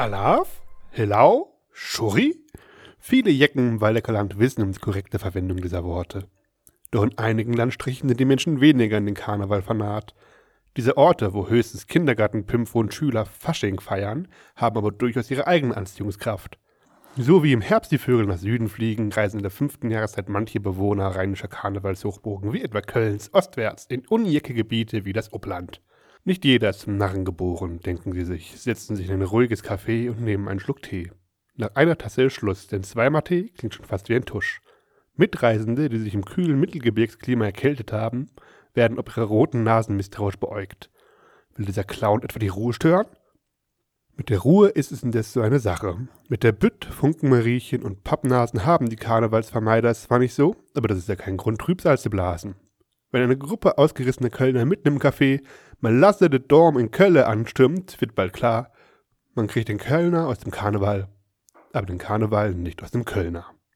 Alaf? Hillau? Schuri? Viele Jecken im Waldecker wissen um die korrekte Verwendung dieser Worte. Doch in einigen Landstrichen sind die Menschen weniger in den Karneval fanat. Diese Orte, wo höchstens Kindergartenpimpfe und Schüler Fasching feiern, haben aber durchaus ihre eigene Anziehungskraft. So wie im Herbst die Vögel nach Süden fliegen, reisen in der fünften Jahreszeit manche Bewohner rheinischer Karnevalshochburgen wie etwa Kölns ostwärts in unjecke Gebiete wie das Uppland. Nicht jeder ist zum Narren geboren, denken sie sich, setzen sich in ein ruhiges Café und nehmen einen Schluck Tee. Nach einer Tasse ist Schluss, denn zweimal Tee klingt schon fast wie ein Tusch. Mitreisende, die sich im kühlen Mittelgebirgsklima erkältet haben, werden ob ihre roten Nasen misstrauisch beäugt. Will dieser Clown etwa die Ruhe stören? Mit der Ruhe ist es indes so eine Sache. Mit der Bütt, Funkenmariechen und Pappnasen haben die Karnevalsvermeider es zwar nicht so, aber das ist ja kein Grund, Trübsal zu blasen. Wenn eine Gruppe ausgerissener Kölner mitten im Café Malasse de Dorm in Kölle anstürmt, wird bald klar, man kriegt den Kölner aus dem Karneval, aber den Karneval nicht aus dem Kölner.